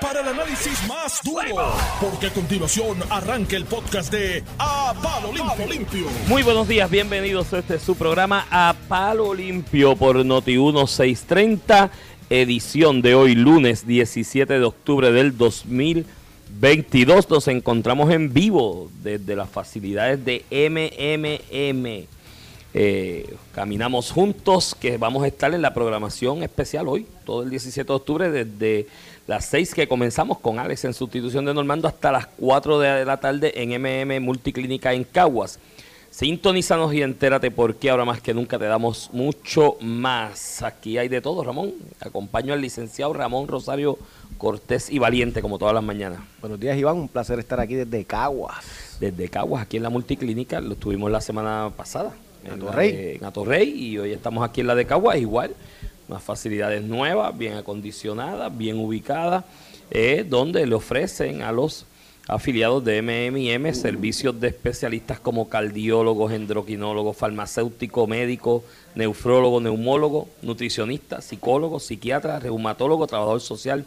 Para el análisis más duro, porque a continuación arranca el podcast de A Palo Limpio. Muy buenos días, bienvenidos a este su programa A Palo Limpio por Noti 1630, edición de hoy lunes 17 de octubre del 2022. Nos encontramos en vivo desde las facilidades de MMM. Caminamos juntos, que vamos a estar en la programación especial hoy, todo el 17 de octubre, desde las 6 que comenzamos con Alex en sustitución de Normando hasta las 4 de la tarde en MM Multiclínica en Caguas. Sintonízanos y entérate porque ahora más que nunca te damos mucho más. Aquí hay de todo, Ramón. Acompaño al licenciado Ramón Rosario Cortés y Valiente, como todas las mañanas. Buenos días, Iván. Un placer estar aquí desde Caguas. Desde Caguas, aquí en la Multiclínica. Lo estuvimos la semana pasada. En Atorrey. En Atorrey. Y hoy estamos aquí en la de Caguas, igual. Unas facilidades nuevas, bien acondicionadas, bien ubicadas, eh, donde le ofrecen a los afiliados de MMM servicios de especialistas como cardiólogos, endocrinologos, farmacéutico, médico, nefrólogo, neumólogo, nutricionista, psicólogo, psiquiatra, reumatólogo, trabajador social,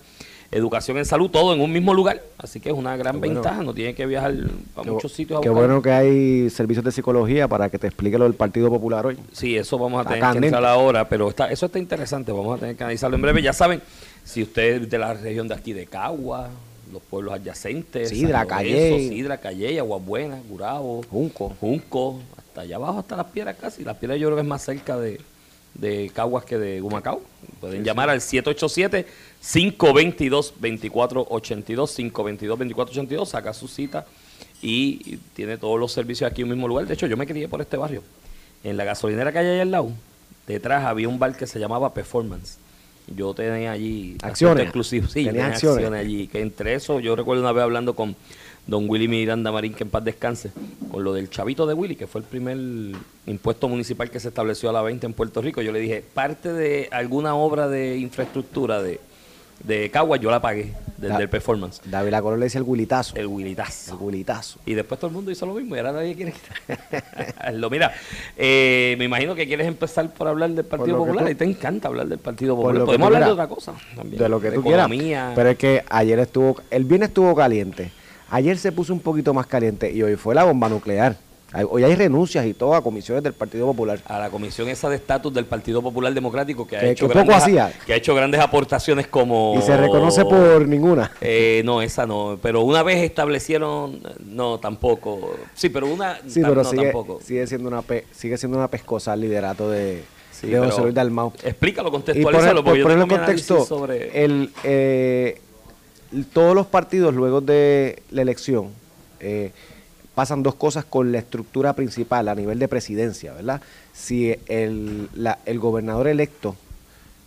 educación en salud, todo en un mismo lugar. Así que es una gran bueno. ventaja, no tiene que viajar a muchos sitios a Qué bueno que hay servicios de psicología para que te explique lo del Partido Popular hoy. Sí, eso vamos a Está tener que entrar ahora, pero está, eso está interesante, vamos a tener que analizarlo en breve. Ya saben, si usted es de la región de aquí de Cagua, los pueblos adyacentes, Sidra, Calley. Sidra, Calle, Aguabuena, Gurabo, Junco. Junco, hasta allá abajo, hasta las piedras casi. Las piedras yo creo que es más cerca de, de Caguas que de Humacao. Pueden llamar al 787-522-2482, 522-2482, saca su cita y tiene todos los servicios aquí en un mismo lugar. De hecho, yo me crié por este barrio. En la gasolinera que hay allá al lado, detrás había un bar que se llamaba Performance. Yo tenía allí Acciones. exclusivos. Sí, tenía acciones. acciones allí. Que entre eso, yo recuerdo una vez hablando con don Willy Miranda Marín, que en paz descanse, con lo del chavito de Willy, que fue el primer impuesto municipal que se estableció a la 20 en Puerto Rico. Yo le dije, parte de alguna obra de infraestructura de, de Cagua, yo la pagué desde Da- el performance. David Lacolor le dice el guilitazo. El El Willitazo. guilitazo. Y después todo el mundo hizo lo mismo y ahora nadie quiere quitarlo. Mira, eh, me imagino que quieres empezar por hablar del Partido Popular tú- y te encanta hablar del Partido Popular. Podemos tú hablar de otra cosa también. De lo que tú quieras. economía. Pero es que ayer estuvo, el viernes estuvo caliente. Ayer se puso un poquito más caliente y hoy fue la bomba nuclear. Hay- Hoy hay renuncias y todo a comisiones del Partido Popular. a la comisión esa de estatus del Partido Popular Democrático que ha Que- hecho que grandes, hacía. que ha hecho grandes aportaciones como Y se reconoce por ninguna. Eh, no esa no pero una vez establecieron no tampoco sí pero una Sí, pero no sigue, tampoco sigue siendo una pe- sigue siendo una pescosa el liderato de, Sí, de José Luis Dalmau. explícalo Y por, contextualízalo por mi análisis contexto, sobre el, eh, todos los partidos luego de la elección eh, pasan dos cosas con la estructura principal a nivel de presidencia, ¿verdad? Si el, la- el gobernador electo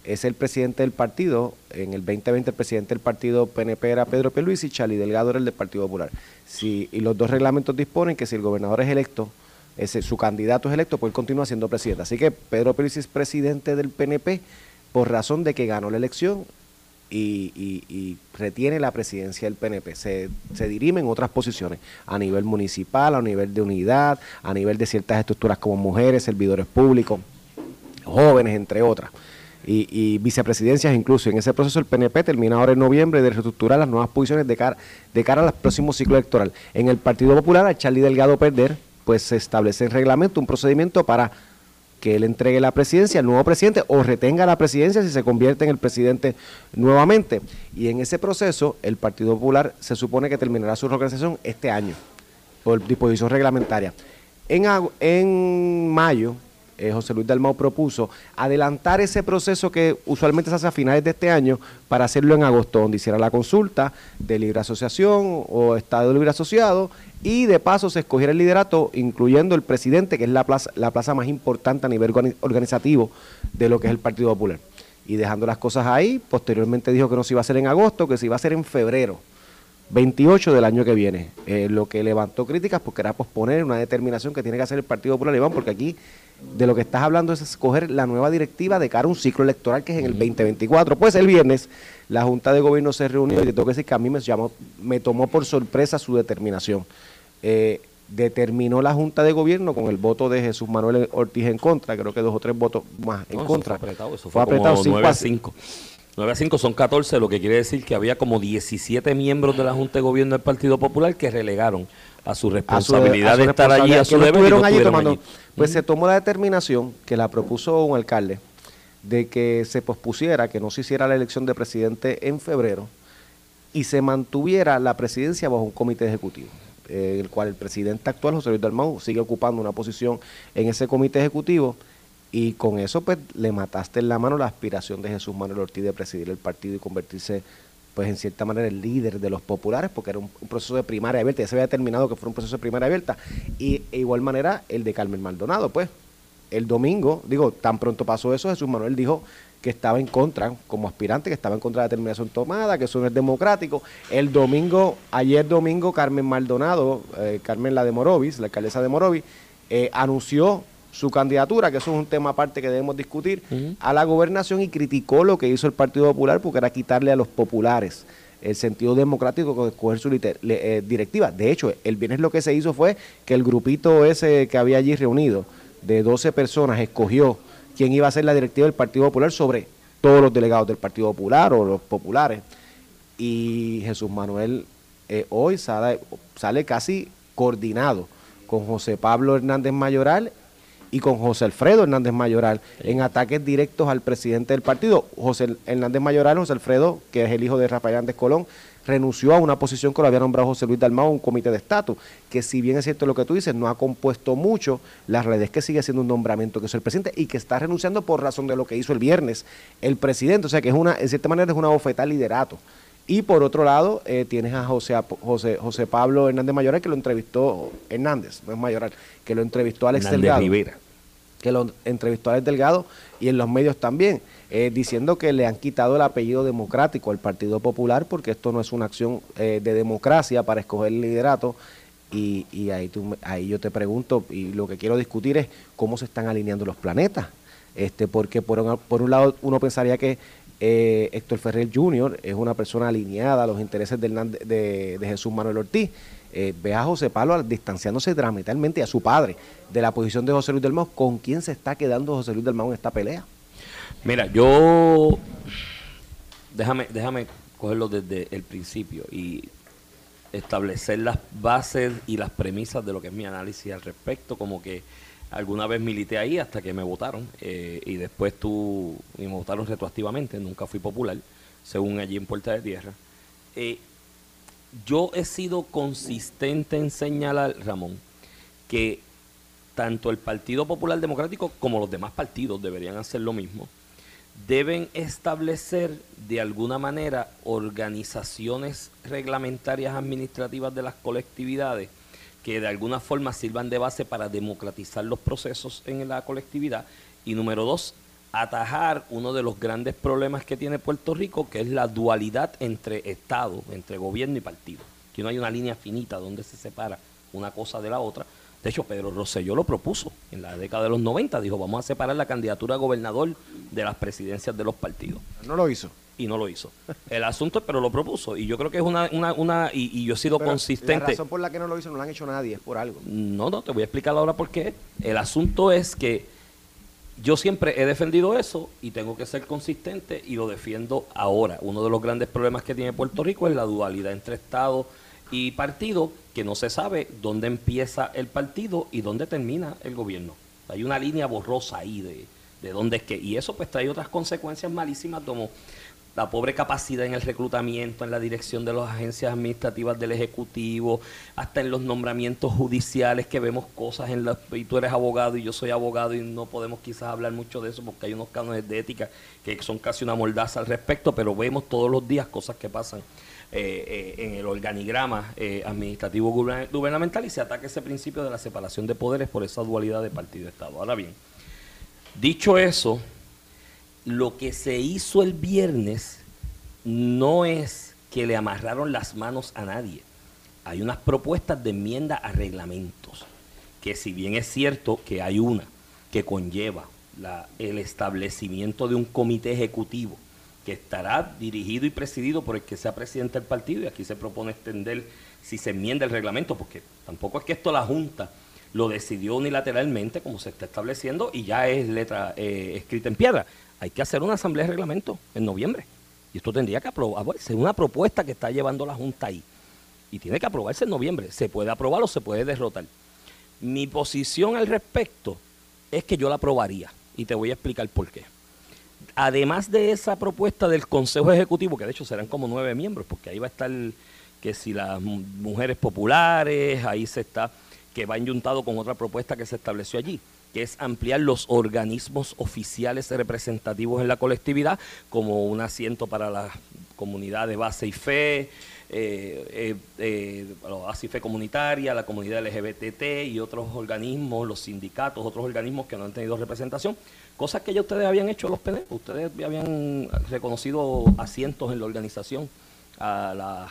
es el presidente del partido, en el 2020 el presidente del partido PNP era Pedro Pierluisi y Charlie Delgado era el del Partido Popular. Si, y los dos reglamentos disponen que si el gobernador es electo, ese, su candidato es electo, pues él continúa siendo presidente. Así que Pedro Pierluisi es presidente del PNP por razón de que ganó la elección y, retiene la presidencia del PNP. Se, se dirime en otras posiciones, a nivel municipal, a nivel de unidad, a nivel de ciertas estructuras como mujeres, servidores públicos, jóvenes, entre otras. Y, y vicepresidencias incluso. En ese proceso el PNP termina ahora en noviembre de reestructurar las nuevas posiciones de cara, de cara al próximo ciclo electoral. En el Partido Popular, al Charlie Delgado perder, pues se establece en reglamento un procedimiento para que él entregue la presidencia al nuevo presidente o retenga la presidencia si se convierte en el presidente nuevamente. Y en ese proceso, el Partido Popular se supone que terminará su reorganización este año, por disposición reglamentaria. En, en mayo, eh, José Luis Dalmau propuso adelantar ese proceso que usualmente se hace a finales de este año para hacerlo en agosto, donde hiciera la consulta de libre asociación o estado libre asociado y de paso se escogiera el liderato, incluyendo el presidente, que es la plaza, la plaza más importante a nivel organi- organizativo de lo que es el Partido Popular. Y dejando las cosas ahí, posteriormente dijo que no se iba a hacer en agosto, que se iba a hacer en febrero. 28 del año que viene, eh, lo que levantó críticas porque era posponer una determinación que tiene que hacer el Partido Popular Iván, porque aquí de lo que estás hablando es escoger la nueva directiva de cara a un ciclo electoral que es en el 2024. Pues el viernes la Junta de Gobierno se reunió y te tengo que decir que a mí me, llamó, me tomó por sorpresa su determinación. Eh, determinó la Junta de Gobierno con el voto de Jesús Manuel Ortiz en contra, creo que dos o tres votos más en No, eso contra. Fue apretado, eso Fue fue, apretado como cinco 9 a a 5. 9 a 5 son 14, lo que quiere decir que había como 17 miembros de la Junta de Gobierno del Partido Popular que relegaron a su responsabilidad de estar allí a su deber. Pues se tomó la determinación que la propuso un alcalde de que se pospusiera, que no se hiciera la elección de presidente en febrero y se mantuviera la presidencia bajo un comité ejecutivo, eh, el cual el presidente actual, José Luis Dalmau, sigue ocupando una posición en ese comité ejecutivo y con eso pues le mataste en la mano la aspiración de Jesús Manuel Ortiz de presidir el partido y convertirse pues en cierta manera el líder de los populares porque era un, proceso de primaria abierta, ya se había terminado que fue un proceso de primaria abierta y e igual manera el de Carmen Maldonado pues el domingo, digo, tan pronto pasó eso, Jesús Manuel dijo que estaba en contra, como aspirante, que estaba en contra de la determinación tomada, que eso no es democrático. El domingo, ayer domingo, Carmen Maldonado, eh, Carmen la de Morovis, la alcaldesa de Morovis, eh, anunció su candidatura, que eso es un tema aparte que debemos discutir, a la gobernación y criticó lo que hizo el Partido Popular porque era quitarle a los populares el sentido democrático de escoger su eh, directiva. De hecho, el viernes lo que se hizo fue que el grupito ese que había allí reunido, de 12 personas, escogió quién iba a ser la directiva del Partido Popular sobre todos los delegados del Partido Popular o los populares. Y Jesús Manuel eh, hoy sale, sale casi coordinado con José Pablo Hernández Mayoral y con José Alfredo Hernández Mayoral en ataques directos al presidente del partido. José Hernández Mayoral, José Alfredo, que es el hijo de Rafael Hernández Colón, renunció a una posición que lo había nombrado José Luis Dalmau, un comité de estatus, que si bien es cierto lo que tú dices, no ha compuesto mucho, la realidad es que sigue siendo un nombramiento que es el presidente y que está renunciando por razón de lo que hizo el viernes el presidente, o sea que es una, en cierta manera es una bofeta al liderato. Y por otro lado, eh, tienes a José, José, José Pablo Hernández Mayoral, que lo entrevistó, Hernández, no es Mayoral, que lo entrevistó Alex Hernández Delgado. Rivera. Que lo entrevistó Alex Delgado y en los medios también, eh, diciendo que le han quitado el apellido democrático al Partido Popular, porque esto no es una acción eh, de democracia para escoger el liderato. Y, y ahí, tú, ahí yo te pregunto, y lo que quiero discutir es cómo se están alineando los planetas. Este, porque por un, por un lado uno pensaría que eh, Héctor Ferrer Jr. es una persona alineada a los intereses de, de, Jesús Manuel Ortiz. Eh, ve a José Pablo distanciándose dramaticalmente a su padre de la posición de José Luis del Mau. ¿Con quién se está quedando José Luis del Mau en esta pelea? Mira, yo. Déjame, déjame cogerlo desde el principio y establecer las bases y las premisas de lo que es mi análisis al respecto, como que Alguna vez milité ahí hasta que me votaron eh, y después tú y me votaron retroactivamente, nunca fui popular, según allí en Puerta de Tierra. Eh, yo he sido consistente en señalar, Ramón, que tanto el Partido Popular Democrático como los demás partidos deberían hacer lo mismo. Deben establecer de alguna manera organizaciones reglamentarias administrativas de las colectividades que de alguna forma sirvan de base para democratizar los procesos en la colectividad. Y número dos, atajar uno de los grandes problemas que tiene Puerto Rico, que es la dualidad entre Estado, entre gobierno y partido. Que no hay una línea finita donde se separa una cosa de la otra. De hecho, Pedro Rosselló lo propuso en la década de los 90. Dijo, vamos a separar la candidatura a gobernador de las presidencias de los partidos. No lo hizo y no lo hizo. El asunto, pero lo propuso. Y yo creo que es una, una, una y, yo he sido consistente. La razón por la que no lo hizo no lo han hecho nadie, es por algo. No, no, te voy a explicar ahora por qué. El asunto es que yo siempre he defendido eso y tengo que ser consistente y lo defiendo ahora. Uno de los grandes problemas que tiene Puerto Rico es la dualidad entre Estado y partido, que no se sabe dónde empieza el partido y dónde termina el gobierno. Hay una línea borrosa ahí de, de dónde es que. Y eso pues trae otras consecuencias malísimas como la pobre capacidad en el reclutamiento, en la dirección de las agencias administrativas del Ejecutivo, hasta en los nombramientos judiciales que vemos cosas en la... Y tú eres abogado y yo soy abogado y no podemos quizás hablar mucho de eso porque hay unos cánones de ética que son casi una mordaza al respecto, pero vemos todos los días cosas que pasan eh, eh, en el organigrama eh, administrativo gubernamental y se ataca ese principio de la separación de poderes por esa dualidad de partido-estado. Ahora bien, dicho eso, lo que se hizo el viernes no es que le amarraron las manos a nadie. Hay unas propuestas de enmienda a reglamentos, que si bien es cierto que hay una que conlleva el establecimiento de un comité ejecutivo que estará dirigido y presidido por el que sea presidente del partido, y aquí se propone extender si se enmienda el reglamento, porque tampoco es que esto la Junta lo decidió unilateralmente, como se está estableciendo, y ya es letra eh, escrita en piedra hay que hacer una asamblea de reglamento en noviembre. Y esto tendría que aprobarse, una propuesta que está llevando la Junta ahí. Y tiene que aprobarse en noviembre. Se puede aprobar o se puede derrotar. Mi posición al respecto es que yo la aprobaría. Y te voy a explicar por qué. Además de esa propuesta del Consejo Ejecutivo, que de hecho serán como nueve miembros, porque ahí va a estar que si las mujeres populares, ahí se está, que va enyuntado con otra propuesta que se estableció allí que es ampliar los organismos oficiales representativos en la colectividad, como un asiento para la comunidad de base y fe, eh, eh, eh fe comunitaria, la comunidad LGBT y otros organismos, los sindicatos, otros organismos que no han tenido representación, cosas que ya ustedes habían hecho los PNP, ustedes habían reconocido asientos en la organización a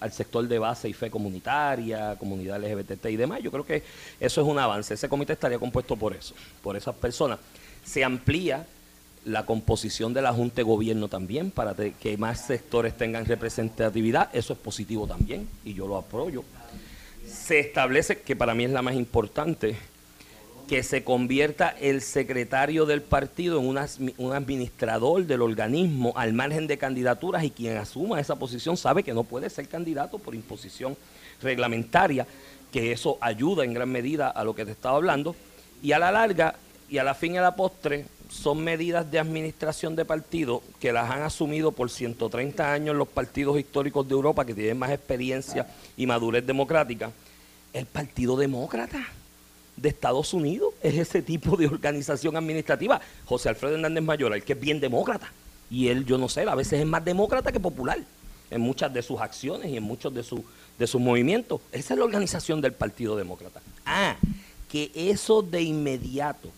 al sector de base y fe comunitaria, comunidad LGBT y demás. Yo creo que eso es un avance. Ese comité estaría compuesto por eso, por esas personas. Se amplía la composición de la Junta de Gobierno también para que más sectores tengan representatividad. Eso es positivo también y yo lo apoyo. Se establece, que para mí es la más importante, que se convierta el secretario del partido en un administrador del organismo al margen de candidaturas y quien asuma esa posición sabe que no puede ser candidato por imposición reglamentaria, que eso ayuda en gran medida a lo que te estaba hablando, y a la larga y a la fin y a la postre son medidas de administración de partido que las han asumido por 130 años los partidos históricos de Europa que tienen más experiencia y madurez democrática, el Partido Demócrata de Estados Unidos es ese tipo de organización administrativa. José Alfredo Hernández Mayor, el que es bien demócrata. Y él, yo no sé, a veces es más demócrata que popular en muchas de sus acciones y en muchos de, su, de sus movimientos. Esa es la organización del Partido Demócrata. Ah, que eso de inmediato,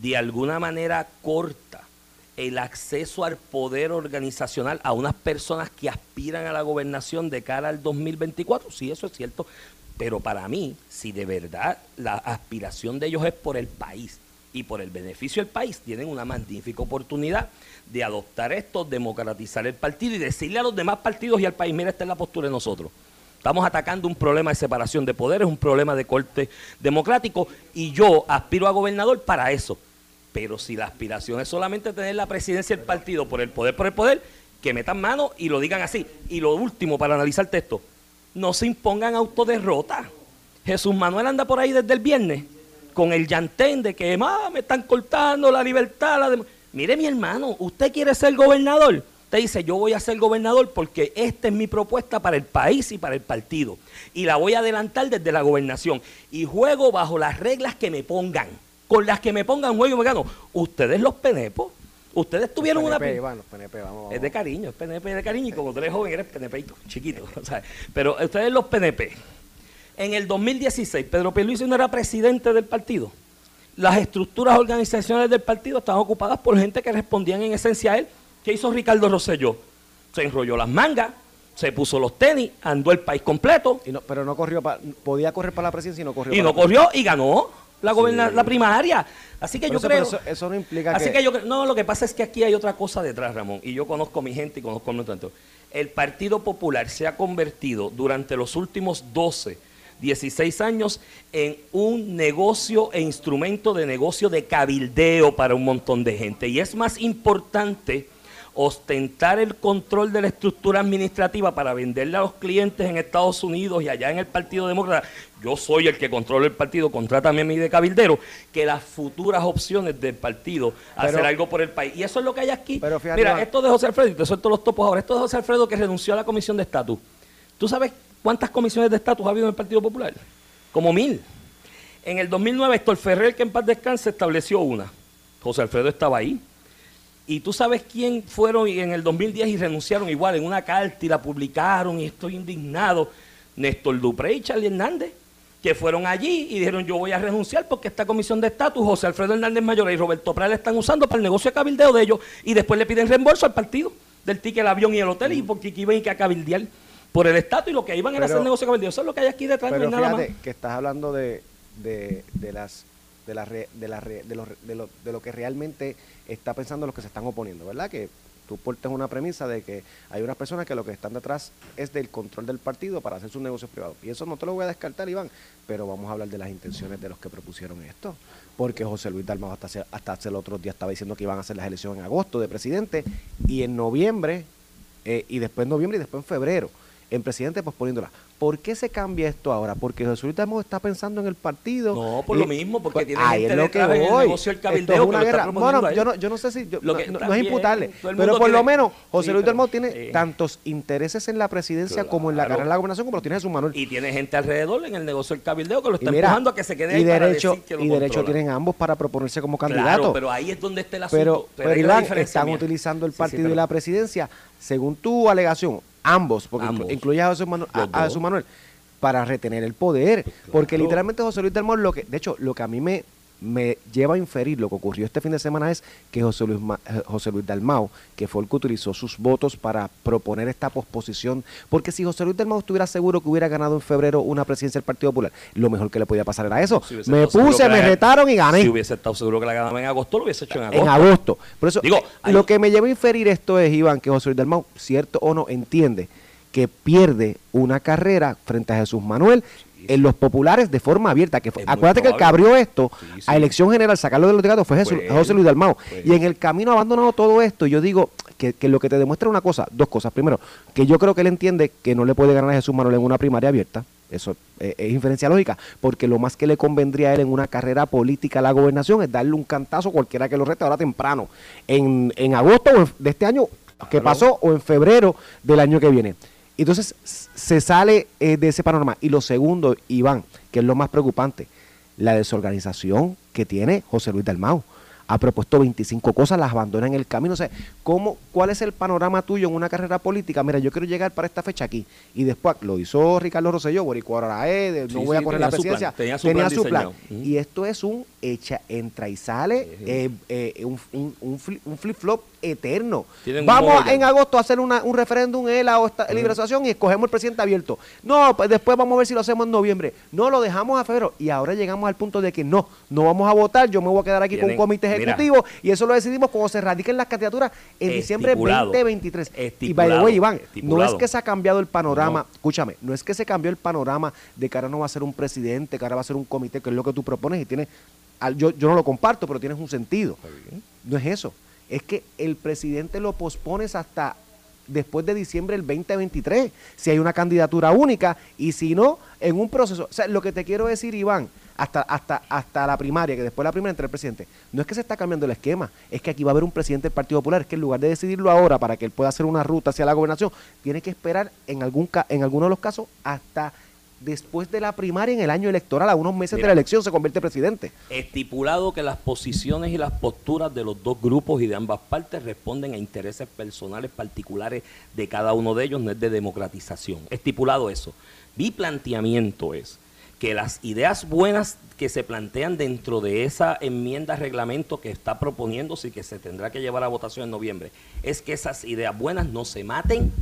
de alguna manera corta, el acceso al poder organizacional a unas personas que aspiran a la gobernación de cara al 2024, sí, eso es cierto, pero para mí, si de verdad la aspiración de ellos es por el país y por el beneficio del país, tienen una magnífica oportunidad de adoptar esto, democratizar el partido y decirle a los demás partidos y al país, mira, esta es la postura de nosotros. Estamos atacando un problema de separación de poderes, un problema de corte democrático y yo aspiro a gobernador para eso. Pero si la aspiración es solamente tener la presidencia del partido por el poder, por el poder, que metan mano y lo digan así. Y lo último, para analizar el texto, no se impongan autoderrota. Jesús Manuel anda por ahí desde el viernes con el llantén de que me están cortando la libertad. Mire mi hermano, usted quiere ser gobernador. Usted dice, yo voy a ser gobernador porque esta es mi propuesta para el país y para el partido. Y la voy a adelantar desde la gobernación. Y juego bajo las reglas que me pongan. Con las que me pongan juego me gano. Ustedes los penepos Ustedes tuvieron una. Es de cariño, es PNP de cariño. Y como tú eres joven, eres PNP chiquito. Pero ustedes, los PNP. En el 2016, Pedro Pierluisi no era presidente del partido. Las estructuras organizacionales del partido estaban ocupadas por gente que respondían en esencia a él. ¿Qué hizo Ricardo Rosselló? Se enrolló las mangas, se puso los tenis, andó el país completo. Y no, pero no corrió, podía correr para la presidencia y no corrió. Y no corrió y ganó la, la primaria. Así que yo creo. eso, no implica así que... yo No, lo que pasa es que aquí hay otra cosa detrás, Ramón. Y yo conozco a mi gente y conozco a mi tanto. El Partido Popular se ha convertido durante los últimos 12, 16 años en un negocio e instrumento de negocio de cabildeo para un montón de gente. Y es más importante ostentar el control de la estructura administrativa para venderle a los clientes en Estados Unidos y allá en el Partido Demócrata, yo soy el que controla el partido, contrátame a mí de cabildero, que las futuras opciones del partido hacer algo por el país. Y eso es lo que hay aquí. Mira, esto de José Alfredo, y te suelto los topos ahora, esto de José Alfredo que renunció a la comisión de estatus. ¿Tú sabes cuántas comisiones de estatus ha habido en el Partido Popular? Como mil. En el 2009, Héctor Ferrer, que en paz descanse, estableció una. José Alfredo estaba ahí. Y tú sabes quién fueron en el 2010 y renunciaron igual en una carta y la publicaron y estoy indignado. Néstor Dupré y Charlie Hernández, que fueron allí y dijeron yo voy a renunciar porque esta comisión de estatus, José Alfredo Hernández Mayor y Roberto Prat la están usando para el negocio de cabildeo de ellos y después le piden reembolso al partido del ticket, el avión y el hotel y porque iban a cabildear por el estatus y lo que iban a hacer negocio de cabildeo. Eso es lo que hay aquí detrás, pero nada más. que estás hablando de, de, de las de, la de, la de, lo, de, lo, de lo que realmente está pensando los que se están oponiendo, ¿verdad? Que tú portes una premisa de que hay unas personas que lo que están detrás es del control del partido para hacer sus negocios privados. Y eso no te lo voy a descartar, Iván, pero vamos a hablar de las intenciones de los que propusieron esto. Porque José Luis Dalmau hasta hace, hasta hace el otro día estaba diciendo que iban a hacer las elecciones en agosto de presidente y en noviembre eh, y después en noviembre y después en febrero en presidente posponiéndola. ¿Por qué se cambia esto ahora? Porque José Luis Dalmau está pensando en el partido. No, por lo mismo, porque pues, tiene ahí gente es lo que en el voy. negocio del Esto cabildeo es que una está guerra. Bueno, yo no, yo no sé si yo- no, que no- no también, es el pero por lo menos José sí, Luis pero- Dalmau tiene tantos intereses en la presidencia como en la carrera de la gobernación como lo tiene Jesús Manuel. Y tiene gente alrededor en el negocio del cabildeo que lo está mira, empujando a que se quede ahí y para derecho, decir que lo y derecho tienen ambos para proponerse como candidato. Claro, pero ahí es donde está el asunto. pero, pero, ahí Iván, diferencia están mía. utilizando el partido pero- y la presidencia, según tu alegación, ambos, porque Ambos. inclu- incluye a José Manuel, a- Manuel, para retener el poder. Porque literalmente José Luis Dalmau, lo que, de hecho, lo que a mí me, me lleva a inferir lo que ocurrió este fin de semana es que José Luis, Ma- eh, José Luis Dalmau, que fue el que utilizó sus votos para proponer esta posposición, porque si José Luis Dalmau estuviera seguro que hubiera ganado en febrero una presidencia del Partido Popular, lo mejor que le podía pasar era eso. Si me puse, me retaron y gané Si hubiese estado seguro que la ganaba en agosto, lo hubiese hecho en agosto. en agosto. Por eso, Digo, eh, hay- lo que me lleva a inferir esto es, Iván, que José Luis Dalmau, cierto o no, entiende que pierde una carrera frente a Jesús Manuel en los populares de forma abierta. Que fue- acuérdate que el que abrió esto Sí, sí. a elección general, sacarlo de los delegados, fue Jesús-. José Luis él. Y en el camino abandonado todo esto. Yo digo que, que lo que te demuestra una cosa, dos cosas. Primero, que yo creo que él entiende que no le puede ganar a Jesús Manuel en una primaria abierta. Eso eh, es inferencia lógica, porque lo más que le convendría a él en una carrera política a la gobernación es darle un cantazo cualquiera que lo rete ahora temprano, en, en agosto de este año que pasó o en febrero del año que viene. Entonces se sale eh, de ese panorama. Y lo segundo, Iván, que es lo más preocupante, la desorganización que tiene José Luis Dalmau. Ha propuesto 25 cosas, las abandona en el camino. O sea, ¿cómo, ¿cuál es el panorama tuyo en una carrera política? Mira, yo quiero llegar para esta fecha aquí. Y después lo hizo Ricardo Rosselló, Boricua Arae, de no Sí, voy a correr tenía la su plan, presidencia. tenía su plan diseñado. Ujú. Y esto es un echa, entra y sale, eh, eh, un, un, un flip-flop eterno. Vamos en agosto a hacer una- un referéndum en la esta- libre asociación y escogemos el presidente abierto. No, pues después vamos a ver si lo hacemos en noviembre. No, lo dejamos a febrero. Y ahora llegamos al punto de que no, no vamos a votar. Yo me voy a quedar aquí con un comité mira. ejecutivo y eso lo decidimos cuando se radiquen las candidaturas en diciembre Estipulado. 2023. Y by the way, Iván, no es que se ha cambiado el panorama. No. Escúchame, no es que se cambió el panorama de que ahora no va a ser un presidente, que ahora va a ser un comité, que es lo que tú propones y tiene. al- Yo, yo no lo comparto, pero tienes un sentido. No es eso. Es que el presidente lo pospones hasta después de diciembre del 2023, si hay una candidatura única y si no, en un proceso. O sea, lo que te quiero decir, Iván, hasta, hasta, hasta la primaria, que después de la primaria entre el presidente, no es que se está cambiando el esquema, es que aquí va a haber un presidente del Partido Popular, es que en lugar de decidirlo ahora para que él pueda hacer una ruta hacia la gobernación, tiene que esperar en algún en alguno de los casos hasta después de la primaria en el año electoral, a unos meses Mira. de la elección se convierte en presidente. Estipulado que las posiciones y las posturas de los dos grupos y de ambas partes responden a intereses personales particulares de cada uno de ellos, no es de democratización. Estipulado eso. Mi planteamiento es que las ideas buenas que se plantean dentro de esa enmienda reglamento que está proponiéndose y que se tendrá que llevar a votación en noviembre, es que esas ideas buenas no se maten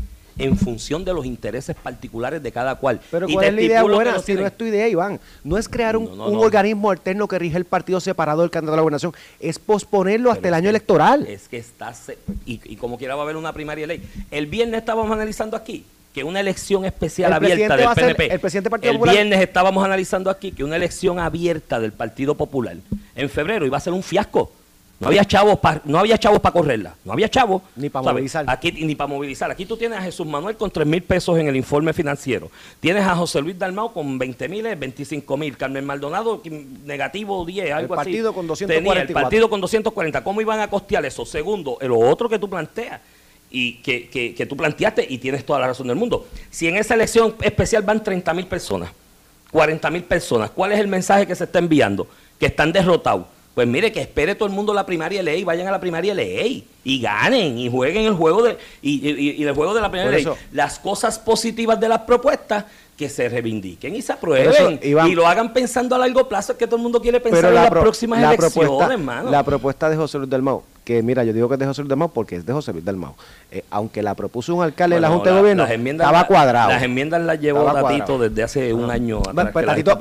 en función de los intereses particulares de cada cual. Pero Y ¿cuál es la idea buena? Si no es tu idea, Iván. No es crear un, No, no, un no. organismo alterno que rige el partido separado del candidato a la gobernación. Es posponerlo hasta el año electoral. Es que está. se- Y, y como quiera va a haber una primaria ley. El viernes estábamos analizando aquí que una elección especial El abierta del ser- PNP. el presidente del Partido el Popular- viernes estábamos analizando aquí que una elección abierta del Partido Popular en febrero iba a ser un fiasco. No había chavos para no había chavos para correrla, no había chavos Ni pa' ¿sabes? movilizar. Aquí ni para movilizar. Aquí tú tienes a Jesús Manuel con 3 mil pesos en el informe financiero. Tienes a José Luis Dalmau con 20 mil, 25 mil. Carmen Maldonado negativo 10, algo así. partido con Tenía 244. el partido con 240. ¿Cómo iban a costear eso? Segundo, lo otro que tú planteas y que, que- que tú planteaste y tienes toda la razón del mundo. Si en esa elección especial van 30 mil personas, 40 mil personas, ¿cuál es el mensaje que se está enviando? Que están derrotados. Pues mire, que espere todo el mundo la primaria ley, vayan a la primaria ley y ganen y jueguen el juego de y, y- y el juego de la primaria ley. Las cosas positivas de las propuestas que se reivindiquen y se aprueben eso, Iván- y lo hagan pensando a largo plazo, que todo el mundo quiere pensar Pero en la, las pro- próximas la elecciones, propuesta, hermano. la propuesta de José Luis Dalmau, que mira, yo digo que es de José Luis Dalmau porque es de José Luis Dalmau. Eh, aunque la propuso un alcalde de la Junta la- de Gobierno, las enmiendas estaba cuadrado. Las enmiendas las llevó Tatito cuadrado. desde hace un año atrás. Bueno, pues Tatito,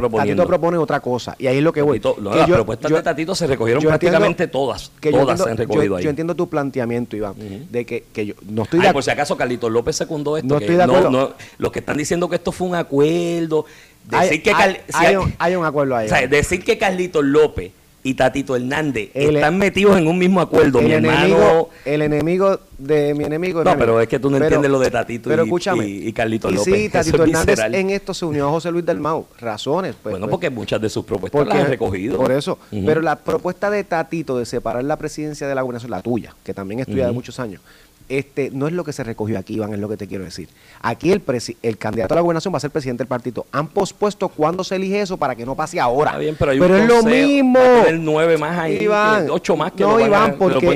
propone otra cosa. Y ahí es lo que voy. Tatito- no, Que las yo- propuestas yo- de Tatito se recogieron entiendo- prácticamente todas. que todas entiendo- se han recogido ahí. yo entiendo tu planteamiento, Iván, Ujú. de que, que yo no estoy Ay, de por si acaso Carlitos López secundó esto. No estoy de acuerdo. no- los que están diciendo que esto fue un acuerdo. Decir hay, que hay- si hay un, hay un acuerdo ahí. o sea, decir que Carlitos López y Tatito Hernández El- están metidos en un mismo acuerdo. Mi el, hermano. enemigo, el enemigo de mi enemigo. No, pero es que tú no entiendes lo de Tatito pero y- escúchame, y- y Carlito y López. Sí, Tatito es Hernández visceral. en esto se unió a José Luis del Mau. Razones. Pues, bueno, pues, porque muchas de sus propuestas porque- las han recogido. Por eso. Pero la propuesta de Tatito de separar la presidencia de la gobernación, la tuya, que también estudia de Ujú. muchos años, este no es lo que se recogió aquí, Iván, es lo que te quiero decir. Aquí el, el candidato a la gobernación va a ser presidente del partido. Han pospuesto cuándo se elige eso para que no pase ahora. Está bien, pero hay un es lo mismo. a tener nueve más ahí, Iván, que- ocho más que no, lo van a- Iván, lo porque,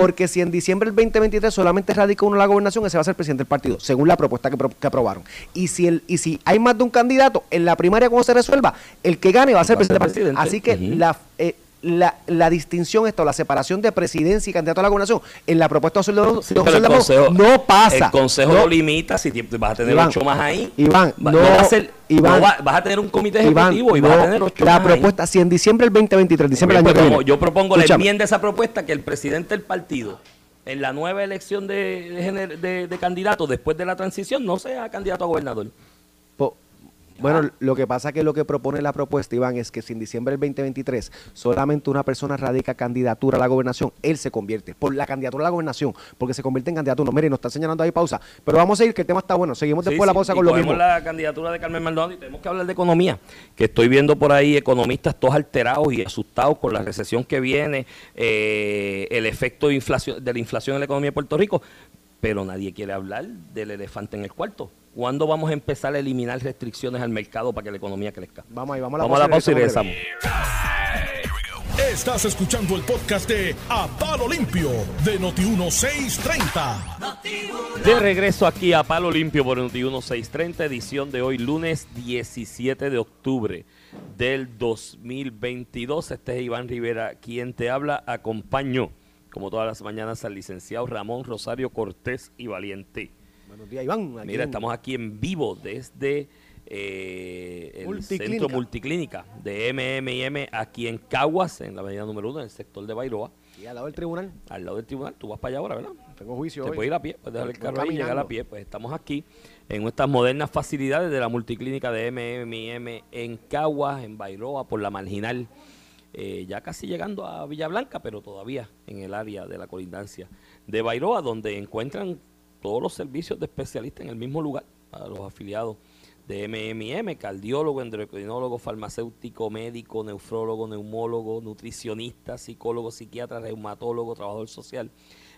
porque si en diciembre del 2023 solamente radica uno la gobernación, ese va a ser presidente del partido, según la propuesta que, pro- que aprobaron. Y si el, y si hay más de un candidato, en la primaria cuando se resuelva, el que gane va a ser Va a ser presidente del partido. Así que la, eh, la, la distinción esta, o la separación de presidencia y candidato a la gobernación, en la propuesta de José Sí, de pero José el León consejo, no pasa. El consejo No. lo limita si vas a tener Iván, ocho más ahí. Iván, Va- no, va a ser- Iván, no va- vas a tener un comité Iván, ejecutivo y vas a tener ocho la más ahí. propuesta, si en diciembre del 2023, diciembre del año yo propongo la enmienda a esa propuesta que el presidente del partido en la nueva elección de, de- de candidato después de la transición no sea candidato a gobernador. Bueno, lo que pasa que lo que propone la propuesta, Iván, es que si en diciembre del 2023 solamente una persona radica candidatura a la gobernación, él se convierte por la candidatura a la gobernación, porque se convierte en candidato. No, mire, nos está señalando ahí pausa. Pero vamos a seguir, que el tema está bueno. Seguimos Sí, después de la pausa y con lo mismo. la candidatura de Carmen Maldonado y tenemos que hablar de economía, que estoy viendo por ahí economistas todos alterados y asustados con la recesión que viene, eh, el efecto de, inflación, de la inflación en la economía de Puerto Rico, pero nadie quiere hablar del elefante en el cuarto. ¿Cuándo vamos a empezar a eliminar restricciones al mercado para que la economía crezca? Vamos ahí, vamos a la Vamos a la pausa y regresamos. Estás escuchando el podcast de A Palo Limpio de Noti1630. De regreso aquí a Palo Limpio por Noti 1630, edición de hoy, lunes 17 de octubre del 2022. Este es Iván Rivera, quien te habla. Acompaño, como todas las mañanas, al licenciado Ramón Rosario Cortés y Valiente. Buenos días, Iván. Aquí Mira, en- estamos aquí en vivo desde eh, el Multiclínica. centro multiclínica de MMM aquí en Caguas, en la avenida número uno, en el sector de Bairoa, Y al lado del tribunal, al lado del tribunal. Tú vas para allá ahora, ¿verdad? tengo juicio Se hoy. puede ir a pie, puedes dejar el carro ahí y llegar a pie. Pues estamos aquí en estas modernas facilidades de la multiclínica de MMM en Caguas, en Bairoa, por la marginal. eh, ya casi llegando a Villa Blanca, pero todavía en el área de la colindancia de Bairoa, donde encuentran todos los servicios de especialistas en el mismo lugar, a los afiliados de MMM, cardiólogo, endocrinólogo, farmacéutico, médico, nefrólogo, neumólogo, nutricionista, psicólogo, psiquiatra, reumatólogo, trabajador social.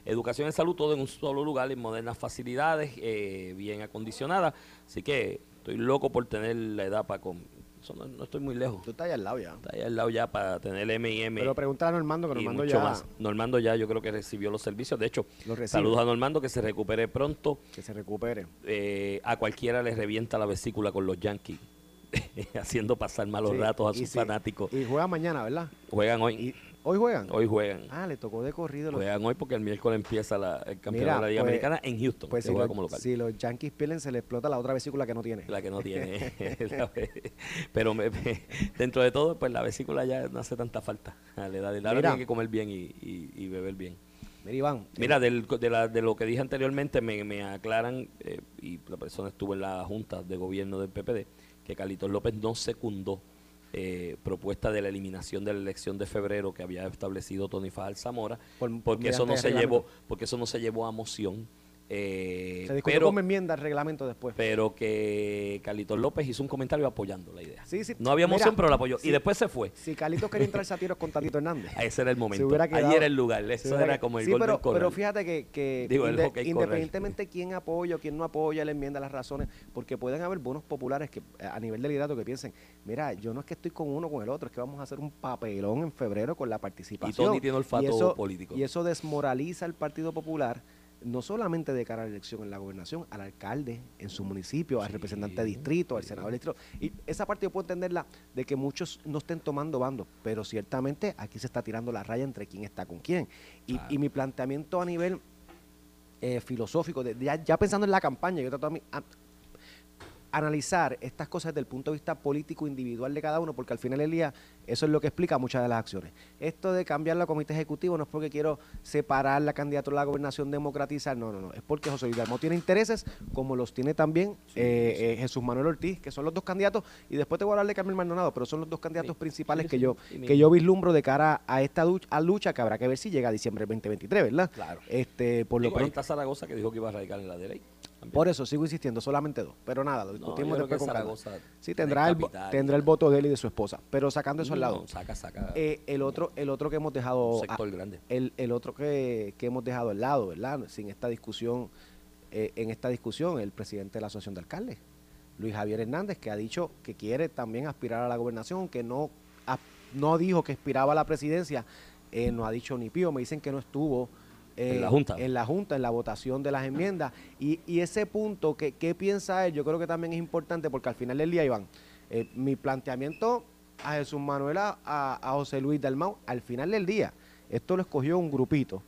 Educación en salud, todo en un solo lugar, en modernas facilidades, eh, bien acondicionadas. Así que estoy loco por tener la edad para... Con, eso no, no estoy muy lejos. Tú estás ahí al lado ya. Está ahí al lado ya para tener M&M Pero pregúntale a Normando, que y Normando mucho ya más. Normando ya yo creo que recibió los servicios. De hecho, saludos a Normando, que se recupere pronto. que se recupere. Eh, a cualquiera le revienta la vesícula con los Yankees, haciendo pasar malos Sí, ratos a y sus sí, fanáticos. Y juega mañana, ¿verdad? Juegan hoy. Y, ¿Hoy juegan? Hoy juegan. Ah, le tocó de corrido. los- Juegan hoy porque el miércoles empieza la, el campeonato Mira, de la Liga pues- Americana en Houston, Pues si los, como local. si los Yankees pierden, se le explota la otra vesícula que no tiene. La que no tiene. Pero me- me- dentro de todo, pues la vesícula ya no hace tanta falta a la edad. de- Ahora tiene que comer bien y, y- y beber bien. Mira, Iván. Mira, del- de, la- de lo que dije anteriormente, me, me aclaran, eh, y la persona estuvo en la junta de gobierno del PPD, que Carlitos López no secundó eh, propuesta de la eliminación de la elección de febrero que había establecido Tony Fajal Zamora, Por- porque eso no se llevó, porque eso no se llevó a moción. Eh, se discutió pero, como enmienda el reglamento después. pero que Carlitos López hizo un comentario apoyando la idea. Sí, sí, no había mira, moción, pero la apoyó. sí. Y después se fue. Si Carlitos quería entrar a tiros con Tatito Hernández. Ese era el momento. quedado- era el lugar. Eso era que- como el sí, Golden pero, Corral. pero fíjate que, que Digo, inde- independientemente quién apoya o quién no apoya la enmienda, las razones, porque pueden haber bonos populares que eh, a nivel de liderato que piensen, mira, yo no es que estoy con uno o con el otro, es que vamos a hacer un papelón en febrero con la participación. Y Tony tiene olfato eso- político. Y eso desmoraliza al Partido Popular, no solamente de cara a la elección en la gobernación, al alcalde en su municipio, al Sí, representante de distrito, al senador de distrito. Y esa parte yo puedo entenderla de que muchos no estén tomando bandos, pero ciertamente aquí se está tirando la raya entre quién está con quién. Y, Claro. y mi planteamiento a nivel eh, filosófico, de, ya, ya pensando en la campaña, yo trato a mí, a- analizar estas cosas desde el punto de vista político individual de cada uno, porque al final del día eso es lo que explica muchas de las acciones. Esto de cambiar la comité ejecutivo no es porque quiero separar la candidatura a la gobernación, democratizar, no, no, no, es porque José Luis Dalmau tiene intereses, como los tiene también eh, eh, Jesús Manuel Ortiz, que son los dos candidatos, y después te voy a hablar de Carmen Maldonado, pero son los dos candidatos principales que yo que yo vislumbro de cara a esta lucha, a lucha que habrá que ver si llega a diciembre del 2023, ¿verdad? Claro. Este, por lo Digo, ahí pronto, está Zaragoza que dijo que iba a radicar en la derecha. También. por eso sigo insistiendo, solamente dos, pero nada, lo No, discutimos creo después con. Zaragoza Sí, tendrá en el, capital, tendrá el voto de él y de su esposa, pero sacando eso al lado. No, saca, saca. Eh, el otro el otro que hemos dejado Un sector a- grande. el, el otro que, que hemos dejado al lado verdad sin esta discusión eh, en esta discusión el presidente de la asociación de alcaldes Luis Javier Hernández que ha dicho que quiere también aspirar a la gobernación que no a- no dijo que aspiraba a la presidencia eh, no ha dicho ni pío me dicen que no estuvo eh, En la Junta. en la junta en la votación de las enmiendas y, y ese punto que qué piensa él yo creo que también es importante porque al final del día Iván eh, mi planteamiento a Jesús Manuel, a, José Luis Dalmau, al final del día, esto lo escogió un grupito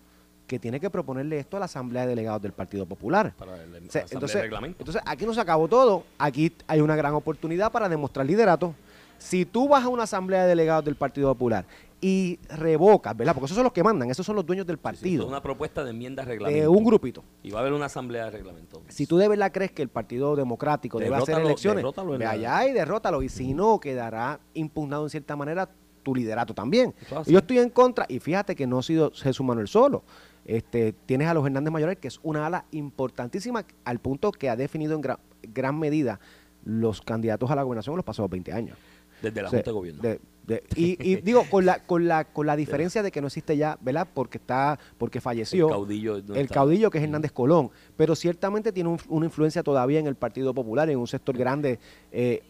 que tiene que proponerle esto a la Asamblea de Delegados del Partido Popular. Para el, O sea, entonces, entonces, aquí no se acabó todo, aquí hay una gran oportunidad para demostrar liderato. Si tú vas a una Asamblea de Delegados del Partido Popular y revocas, ¿verdad? Porque esos son los que mandan, esos son los dueños del Sí, sí, partido, es una propuesta de enmienda a de reglamento. un grupito. Y va a haber una asamblea de reglamento. Si tú de verdad crees que el Partido Democrático debe hacer elecciones, ve allá y derrótalo. Y si no, quedará impugnado en cierta manera tu liderato también. Yo estoy en contra, y fíjate que no ha sido Jesús Manuel solo. Este, tienes a los Hernández Mayores, que es una ala importantísima, al punto que ha definido en gran, gran medida los candidatos a la gobernación en los pasados 20 años. Desde la O sea, Junta de Gobierno. de- de- y, y digo, con la, con la, con la diferencia de que no existe ya, ¿verdad? Porque está, porque falleció El caudillo no el caudillo que es Hernández Colón, pero ciertamente tiene un- una influencia todavía en el Partido Popular, en un sector grande. eh,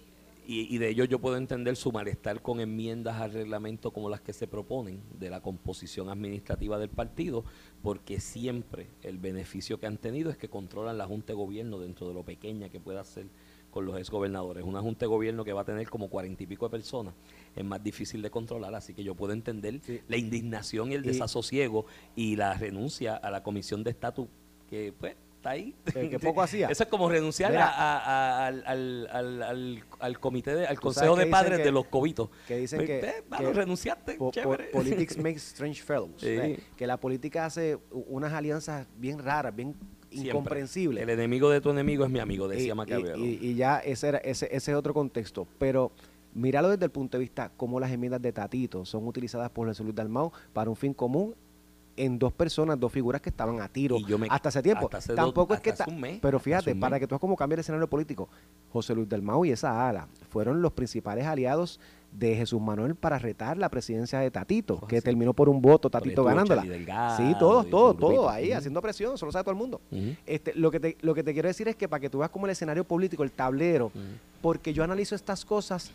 Y, y de ello yo puedo entender su malestar con enmiendas al reglamento como las que se proponen de la composición administrativa del partido, porque siempre el beneficio que han tenido es que controlan la Junta de Gobierno dentro de lo pequeña que pueda ser con los exgobernadores. Una Junta de Gobierno que va a tener como cuarenta y pico de personas es más difícil de controlar, así que yo puedo entender Sí. la indignación y el desasosiego y la renuncia a la Comisión de Estatus que pues está ahí. Que- poco hacía. Eso es como renunciar Mira. a- a- al, al, al, al, al comité, de, al consejo de padres que- de los cobitos. que dicen Pues, que- eh, mano, que renunciaste, po- po- chévere. politics makes strange fellows. Sí. ¿eh? Que la política hace unas alianzas bien raras, bien Siempre. El enemigo de tu enemigo es mi amigo, decía y- Maquiavelo. y- y ya ese, era, ese, ese es otro contexto. Pero míralo desde el punto de vista cómo las enmiendas de Tatito son utilizadas por Jesús Luis Dalmau para un fin común en dos personas, dos figuras que estaban a tiro Y yo me- hasta hace tiempo. hasta hace Tampoco dos- es que está, pero fíjate, para que tú veas cómo cambia el escenario político, José Luis Dalmau y esa ala fueron los principales aliados de Jesús Manuel para retar la presidencia de Tatito, es que terminó por un voto Tatito ganándola. Delgado sí, todos, todos, todos ahí haciendo presión, eso lo sabe todo el mundo. Este, lo, que te, lo que te quiero decir es que para que tú veas como el escenario político, el tablero, porque yo analizo estas cosas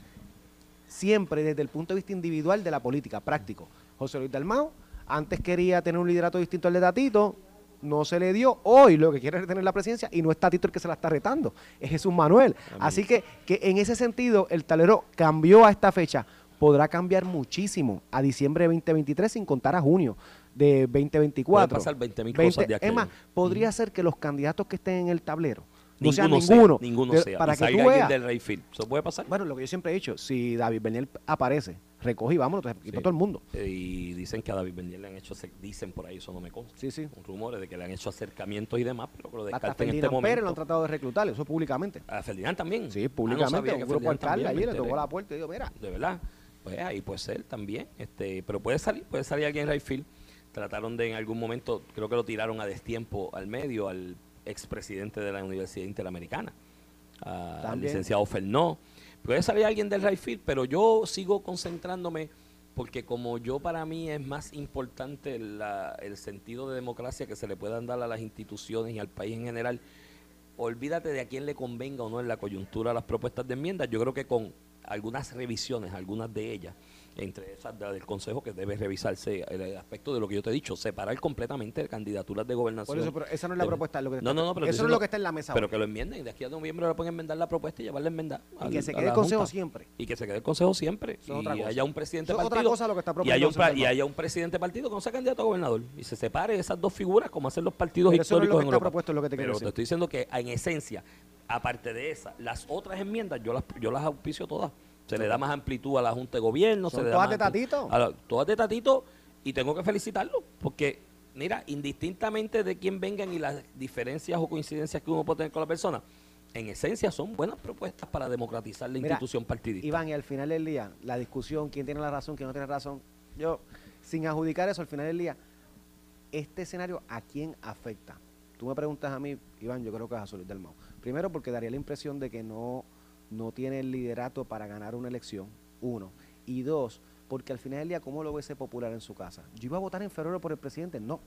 siempre desde el punto de vista individual de la política, práctico. José Luis Dalmau antes quería tener un liderato distinto al de Tatito, no se le dio, hoy lo que quiere es retener la presidencia y no es Tatito el que se la está retando, es Jesús Manuel. Amén. Así que, que en ese sentido el tablero cambió a esta fecha, podrá cambiar muchísimo a diciembre de 2023 sin contar a junio de 2024. Puede pasar 20.000 20 cosas de Es más, aquello. podría ser que los candidatos que estén en el tablero no Ninguno sea, ninguno. ninguno Pero sea. Para que salga tú alguien veas. del Rayfield. ¿Eso puede pasar? Bueno, lo que yo siempre he dicho, si David Bernier aparece, recoge y vámonos, te Sí. todo el mundo. Eh, Y dicen que a David Bendiel le han hecho, dicen por ahí, eso no me consta. Sí, sí. Rumores de que le han hecho acercamientos y demás, pero que lo Hasta descarten en este Ferdinand Pérez lo han momento. tratado de reclutar, eso públicamente. A Ferdinand también. Sí, Ah, no públicamente, sabía que un grupo alcalde me le tocó la puerta y dijo, mira, De verdad. Pues ahí puede ser también. este Pero puede salir, puede salir alguien en Rayfield. Trataron de en algún momento, creo que lo tiraron a destiempo al medio, al expresidente de la Universidad Interamericana, al licenciado Fernó. Puede salir alguien del Rayfield, pero yo sigo concentrándome porque como yo para mí es más importante el sentido de democracia que se le puedan dar a las instituciones y al país en general, olvídate de a quién le convenga o no en la coyuntura las propuestas de enmiendas. Yo creo que con algunas revisiones, algunas de ellas, entre esas del Consejo, que debe revisarse el aspecto de lo que yo te he dicho, separar completamente candidaturas de gobernación. Por eso, pero esa no es la de- propuesta, lo que no, no, no, pero eso es lo que está en la mesa Pero que lo enmienden, de aquí a noviembre le pueden enmendar la propuesta y llevarla a enmendar. Y al- que se quede el Consejo Junta. siempre. Y que se quede el Consejo siempre. Eso y haya un presidente Eso es partido. otra cosa lo que está y, haya un, y haya un presidente partido que no sea candidato a gobernador. Y se separe esas dos figuras como hacen los partidos Pero eso no es históricos lo que en está Europa. propuesto, es lo que te quiero Pero decir. te estoy diciendo que en esencia Aparte de esa, las otras enmiendas yo las, yo las auspicio todas. Se le da más amplitud a la Junta de Gobierno. Se le da todas de Tatito. a la- todas de Tatito. Y tengo que felicitarlo. Porque, mira, indistintamente de quién vengan y las diferencias o coincidencias que uno puede tener con la persona, en esencia son buenas propuestas para democratizar la Mira, institución partidista. Iván, y al final del día, la discusión, quién tiene la razón, quién no tiene razón, yo, sin adjudicar eso, al final del día, este escenario, ¿a quién afecta? Tú me preguntas a mí, Iván, yo creo que es a Solís del Mau. Primero, porque daría la impresión de que no, no tiene el liderato para ganar una elección, uno. Y dos, porque al final del día, ¿cómo lo ve ese popular en su casa? ¿Yo iba a votar en febrero por el presidente? No,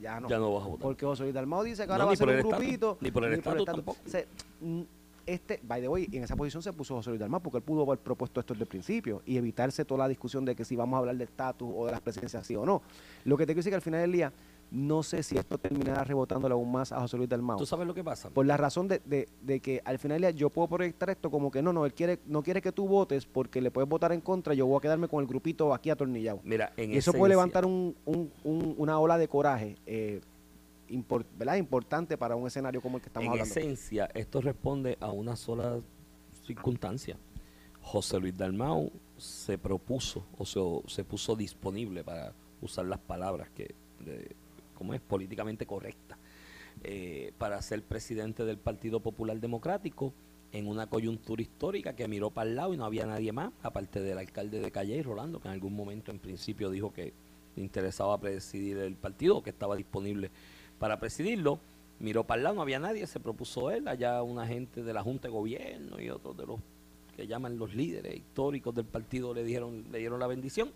ya no. Ya no vas a votar. Porque José Luis Dalmau dice que No, ahora va ni a ser por un el grupito. ni por el estatus. tampoco. Se- mm, este, by the way, en esa posición se puso José Luis Dalmau porque él pudo haber propuesto esto desde el principio y evitarse toda la discusión de que si vamos a hablar de estatus o de las presidencias sí o no. Lo que te quiero decir que al final del día, no sé si esto terminará rebotándole aún más a José Luis Dalmau. ¿Tú sabes lo que pasa? Por la razón de, de- de que al final yo puedo proyectar esto como que no, no, él quiere, no quiere que tú votes porque le puedes votar en contra, yo voy a quedarme con el grupito aquí atornillado. Mira, en Y eso esencia- puede levantar un, un- un- una ola de coraje eh, ¿verdad? importante para un escenario como el que estamos en hablando. esencia, esto responde a una sola circunstancia. José Luis Dalmau se propuso o se, se puso disponible para usar las palabras que, de- como es políticamente correcta, eh, para ser presidente del Partido Popular Democrático en una coyuntura histórica que miró para el lado y no había nadie más, aparte del alcalde de Calle, Rolando, que en algún momento en principio dijo que le interesaba presidir el partido, que estaba disponible para presidirlo. Miró para el lado, no había nadie, se propuso él, allá una gente de la Junta de Gobierno y otros de los que llaman los líderes históricos del partido le dieron, le dieron la bendición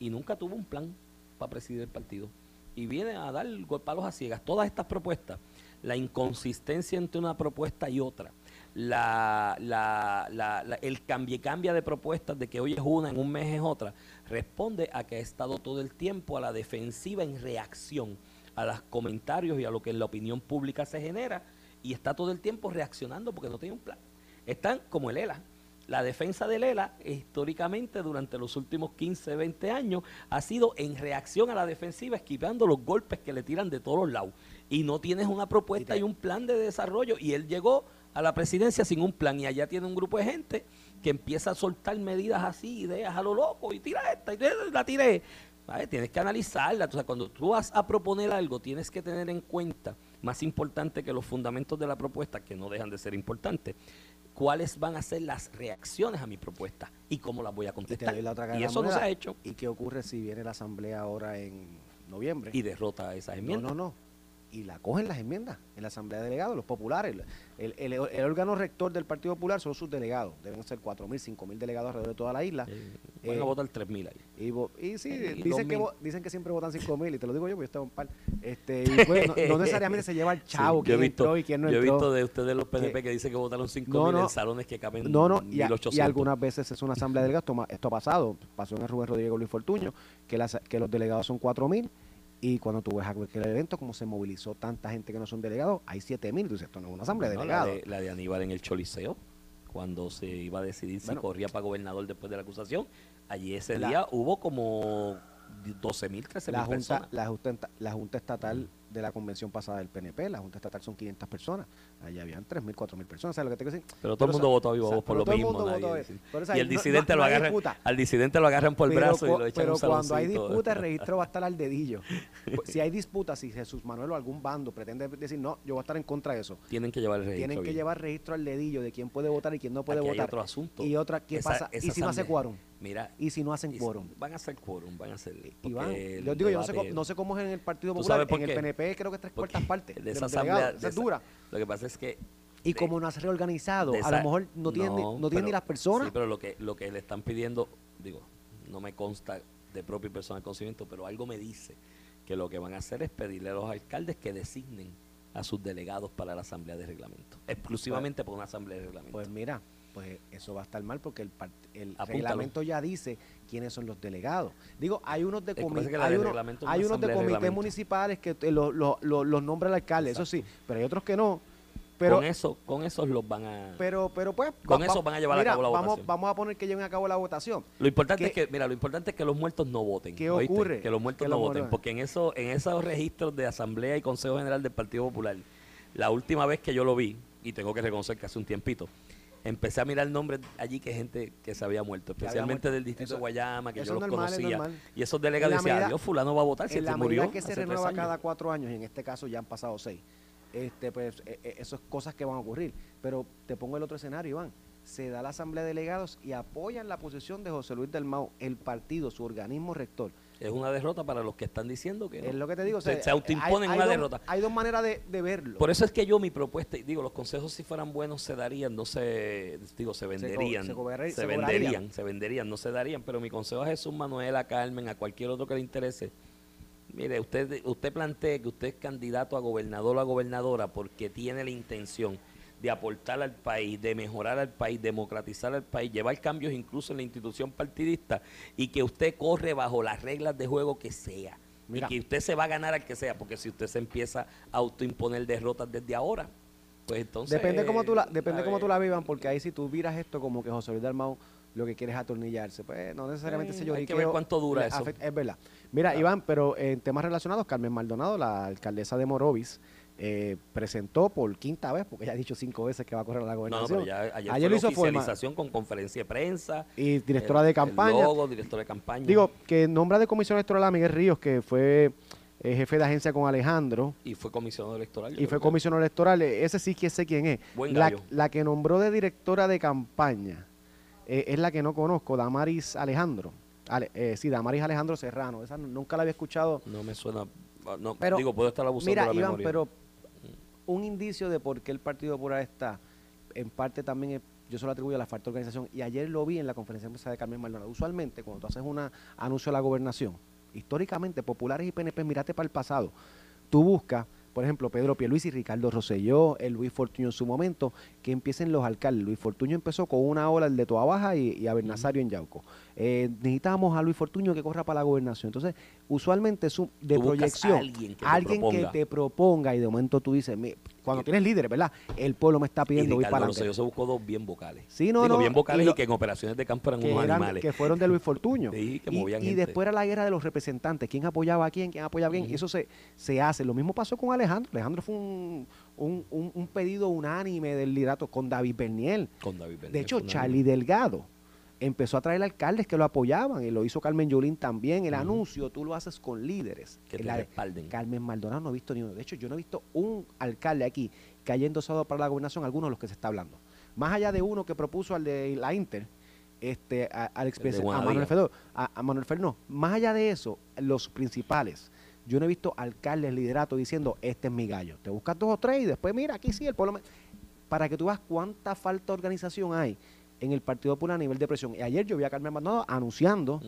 y nunca tuvo un plan para presidir el partido. Y viene a dar palos a ciegas. Todas estas propuestas, la inconsistencia entre una propuesta y otra, la, la, la- la- el cambie cambia de propuestas de que hoy es una, en un mes es otra, responde a que ha estado todo el tiempo a la defensiva en reacción a los comentarios y a lo que en la opinión pública se genera y está todo el tiempo reaccionando porque no tiene un plan. Están como el ELA. La defensa del ELA históricamente durante los últimos 15, 20 años ha sido en reacción a la defensiva, esquivando los golpes que le tiran de todos los lados. Y no tienes una propuesta y, un plan de desarrollo. Y él llegó a la presidencia sin un plan y allá tiene un grupo de gente que empieza a soltar medidas así, ideas a lo loco y tira esta y la tiré. ¿Vale? Tienes que analizarla. O sea, cuando tú vas a proponer algo, tienes que tener en cuenta, más importante que los fundamentos de la propuesta, que no dejan de ser importantes, cuáles van a ser las reacciones a mi propuesta y cómo las voy a contestar. la otra Y eso no se ha hecho. ¿Y qué ocurre si viene la asamblea ahora en noviembre? Y derrota esas no, enmiendas. no, no. Y la cogen las enmiendas en la asamblea de delegados, los populares. El, el- el órgano rector del Partido Popular son sus delegados. Deben ser 4.000, 5.000 delegados alrededor de toda la isla. Eh, van Eh, a votar 3.000 ahí. Y, y sí, Y dicen, que, 2000. vo- dicen que siempre votan 5 mil, y te lo digo yo, porque yo estaba un par. Este, y pues, no, no necesariamente se lleva el chavo, Sí, quién visto, entró y quién no yo he visto de ustedes los PNP Que- que, dicen que votaron 5.000 No, no. en salones que caben No, no, y, a- 1.800. y algunas veces es una asamblea de delegados. toma- Esto ha pasado, pasó en el Rubén Rodríguez Luis Fortuño, que, las, que los delegados son 4 mil, y cuando tú ves aquel evento, como se movilizó tanta gente que no son delegados, hay 7 mil. Tú dices, esto no es una asamblea de No, la, delegados. de, la de Aníbal en el Choliseo, cuando se iba a decidir si Bueno. corría para gobernador después de la acusación, allí ese La- día hubo como 12.000, 13.000 La junta, personas. la, junta, la Junta Estatal de la convención pasada del PNP, la Junta Estatal son 500 personas. Allí habían 3.000, 4.000 personas. ¿Sabes lo que te quiero decir? Pero todo el mundo votó voz por lo mismo. nadie y el disidente no- lo no agarran, disputa. al disidente lo agarran por el pero brazo y lo echan pero un cuando hay disputa, el registro va a estar al dedillo. Si hay disputa, si Jesús Manuel o algún bando pretende decir, no, yo voy a estar en contra de eso, Tienen que llevar el registro. tienen que bien. llevar registro al dedillo de quién puede votar y quién no puede Aquí hay votar. otro asunto. Y otra, ¿qué Esa- pasa? esa ¿Y si no hace quórum? Mira, ¿Y si no hacen y- quórum? Van a hacer quórum, van a hacer. Porque el yo digo, yo no sé, no sé cómo es en el Partido ¿Tú Popular, en el? PNP creo que es tres cuartas partes de esa asamblea, de esa es dura. Lo que pasa es que Y de- como no has reorganizado, a lo mejor no tienen, ni- no, tienen ni las personas. Sí, pero lo que, lo que le están pidiendo, digo, no me consta de propio y personal conocimiento, pero algo me dice que lo que van a hacer es pedirle a los alcaldes que designen a sus delegados para la asamblea de reglamento, exclusivamente por una asamblea de reglamento. Pues mira, pues eso va a estar mal porque el, el reglamento ya dice quiénes son los delegados. Digo, hay unos de, comi- hay es hay unos de comités municipales que te- lo- lo- lo- los nombra el alcalde, eso sí, pero hay otros que no. Pero, con eso, con esos los van a. pero, pero pues. Con eso van a llevar a cabo la vamos, votación. Vamos a poner que lleven a cabo la votación. Lo importante ¿Qué- es que, mira, lo importante es que los muertos no voten. ¿Qué ¿oíste? ocurre? Que los muertos Que no los voten, porque en eso, en esos registros de Asamblea y Consejo General del Partido Popular, la última vez que yo lo vi, y tengo que reconocer que hace un tiempito, empecé a mirar nombres allí que gente que se había muerto, había especialmente muerto. del distrito Eso- de Guayama, que yo los normal, conocía. Y esos delegados decían, Dios, fulano va a votar si en la murió que se renueva años". cada cuatro años, y en este caso ya han pasado seis, este, pues eh, eh, eso es cosas que van a ocurrir. Pero te pongo el otro escenario, Iván. Se da la asamblea de delegados y apoyan la posición de José Luis del Mau, el partido, su organismo rector. Es una derrota para los que están diciendo que no. Es lo que te digo. o se, sea, se autoimponen hay- hay una dos- derrota. Hay dos maneras de, de verlo. Por eso es que yo mi propuesta, y digo, los consejos si fueran buenos se darían, no se, digo, se venderían, se se, venderían, se venderían, no se darían, pero mi consejo a Jesús Manuel, a Carmen, a cualquier otro que le interese, mire, usted, usted plantee que usted es candidato a gobernador o a gobernadora porque tiene la intención de aportar al país, de mejorar al país, democratizar al país, llevar cambios incluso en la institución partidista y que usted corre bajo las reglas de juego que sea. Mira. Y que usted se va a ganar al que sea, porque si usted se empieza a autoimponer derrotas desde ahora, pues entonces... depende cómo tú la, depende a cómo tú la vivas, porque ahí si tú miras esto como que José Luis del Mau lo que quiere es atornillarse, pues no necesariamente Eh, ese hay que ver cuánto dura eso. afecta- es verdad. Mira, Claro. Iván, pero en temas relacionados, Carmen Maldonado, la alcaldesa de Morovis, eh, presentó por quinta vez, porque ya ha dicho cinco veces que va a correr a la No, no, gobernación. pero ya ayer, Ayer fue lo hizo forma. oficialización con conferencia de prensa. Y directora el- de campaña. logo, directora de campaña. Digo, que nombra de comisión electoral a Miguel Ríos, que fue eh, jefe de agencia con Alejandro, y fue comisionado electoral. y fue comisionado electoral. eh, Ese sí que sé quién es. Buen La, la que nombró de directora de campaña eh, es la que no conozco, Damaris Alejandro. Ale- eh, sí, Damaris Alejandro Serrano. Esa nunca la había escuchado. No me suena... No, Pero, digo, puedo estar abusando Mira, de la Iván, memoria. pero un indicio de por qué el Partido Popular está, en parte también es- yo se lo atribuyo a la falta de organización. Y ayer lo vi en la conferencia de prensa de Carmen Maldonado. Usualmente, cuando tú haces un anuncio de la gobernación, históricamente, populares y PNP, mirate para el pasado. Tú buscas, por ejemplo, Pedro Pierluisi y Ricardo Rosselló, el Luis Fortuño en su momento, que empiecen los alcaldes. Luis Fortuño empezó con una ola, el de Toa Baja y, y a Bernasario en Yauco. Eh, necesitamos a Luis Fortuño que corra para la gobernación. Entonces, usualmente es un, de proyección. alguien que te que proponga. te proponga y de momento tú dices, "Mi- cuando tienes líderes, ¿verdad? El pueblo me está pidiendo, Ricardo para adelante. se buscó dos bien vocales. Sí, no, Digo, no, bien vocales y y, lo- que en operaciones de campo eran que, unos eran- animales. que fueron de Luis Fortuño. Sí, que y, movían y gente. después era la guerra de los representantes, quién apoyaba a quién, quién apoyaba a quién, y eso se, se hace. Lo mismo pasó con Alejandro. Alejandro fue un, un, un- un pedido unánime del liderato con David Berniel. Con David Bernier, De hecho, Charlie Delgado empezó a traer alcaldes que lo apoyaban, y lo hizo Carmen Yulín también. El anuncio tú lo haces con líderes. Que te La respalden. Carmen Maldonado no he visto ni uno. De hecho, yo no he visto un alcalde aquí que haya endosado para la gobernación algunos de los que se está hablando. Más allá de uno que propuso al de la Inter, este, a, al expresidente- a. Manuel Fedor, a, a Manuel Fer, no. Más allá de eso, los principales. Yo no he visto alcaldes, liderato diciendo, este es mi gallo. Te buscas dos o tres y después, mira, aquí sí, el pueblo... me-". Para que tú veas cuánta falta de organización hay en el Partido Popular a nivel de presión. Y ayer yo vi a Carmen Maldonado anunciando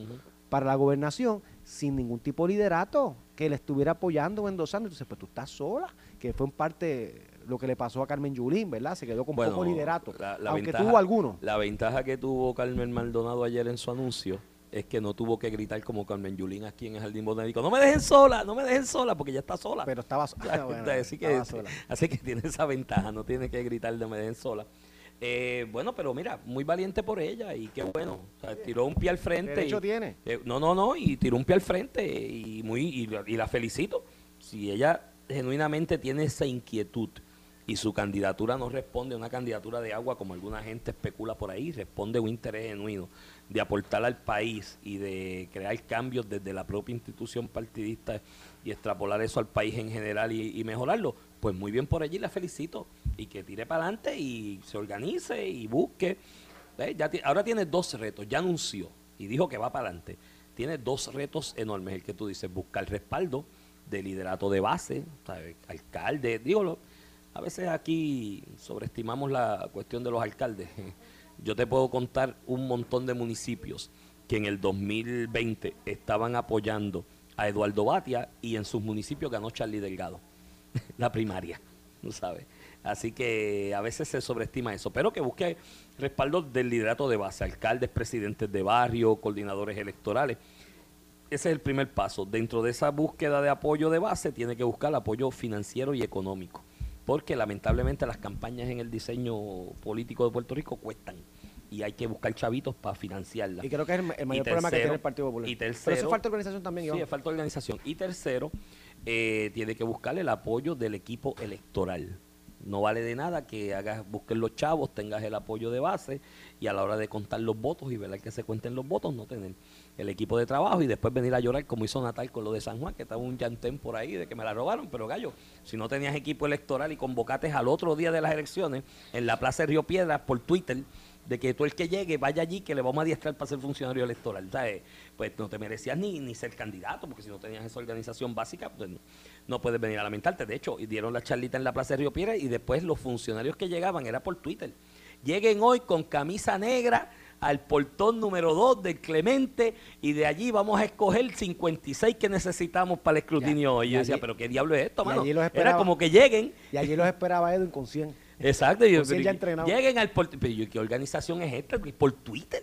para la gobernación sin ningún tipo de liderato que le estuviera apoyando o endosando. Entonces, pues tú estás sola, que fue en parte lo que le pasó a Carmen Yulín, ¿verdad? Se quedó con Bueno, poco liderato, la- la aunque ventaja- tuvo alguno. La ventaja que tuvo Carmen Maldonado ayer en su anuncio es que no tuvo que gritar como Carmen Yulín aquí en el Jardín Botánico. No me dejen sola, no me dejen sola, porque ya está sola. Pero estaba, so- Claro, bueno, así, que, estaba sola. así que tiene esa ventaja, no tiene que gritar de me dejen sola. Eh, bueno, pero mira, muy valiente por ella y qué bueno. O sea, tiró un pie al frente. Derecho y- tiene. eh, no, no, no, y tiró un pie al frente y muy y, la- y la felicito. Si ella genuinamente tiene esa inquietud y su candidatura no responde a una candidatura de agua como alguna gente especula por ahí, responde a un interés genuino de aportar al país y de crear cambios desde la propia institución partidista y extrapolar eso al país en general y, y mejorarlo, pues muy bien por allí, la felicito y que tire para adelante y se organice y busque. Ti- ahora tiene dos retos, ya anunció y dijo que va para adelante. Tiene dos retos enormes, el que tú dices, buscar respaldo de liderato de base, ¿sabes? alcalde, digo, a veces aquí sobreestimamos la cuestión de los alcaldes. Yo te puedo contar un montón de municipios que en el 2020 estaban apoyando a Eduardo Batia y en sus municipios ganó Charlie Delgado, la primaria, ¿no sabes? Así que a veces se sobreestima eso, pero que busque respaldo del liderato de base, alcaldes, presidentes de barrio, coordinadores electorales. Ese es el primer paso. Dentro de esa búsqueda de apoyo de base tiene que buscar apoyo financiero y económico, porque lamentablemente las campañas en el diseño político de Puerto Rico cuestan y hay que buscar chavitos para financiarlas. Y creo que es el, mayor problema que tiene el Partido Popular. y Pero tercero- eso falta organización también, Sí, Iván. es falta organización. Y tercero, eh, tiene que buscar el apoyo del equipo electoral. no vale de nada que hagas, busques los chavos, tengas el apoyo de base y a la hora de contar los votos y ver que se cuenten los votos, no tener el equipo de trabajo y después venir a llorar como hizo Natal con lo de San Juan, que estaba un llantén por ahí de que me la robaron, pero gallo, si no tenías equipo electoral y convocates al otro día de las elecciones en la Plaza de Río Piedras por Twitter, de que tú el que llegue vaya allí que le vamos a adiestrar para ser funcionario electoral, ¿sabes? Pues no te merecías ni, ni ser candidato, porque si no tenías esa organización básica, pues no, puedes venir a lamentarte. De hecho, dieron la charlita en la Plaza de Río Piedras y después los funcionarios que llegaban era por Twitter. Lleguen hoy con camisa negra, al portón número 2 del Clemente y de allí vamos a escoger 56 que necesitamos para el escrutinio Y yo decía, pero ¿qué diablo es esto, mano? Era como que lleguen. Y allí los esperaba Edu inconsciente. Exacto. Lleguen al portón. Pero yo, ¿qué organización es esta? Por Twitter.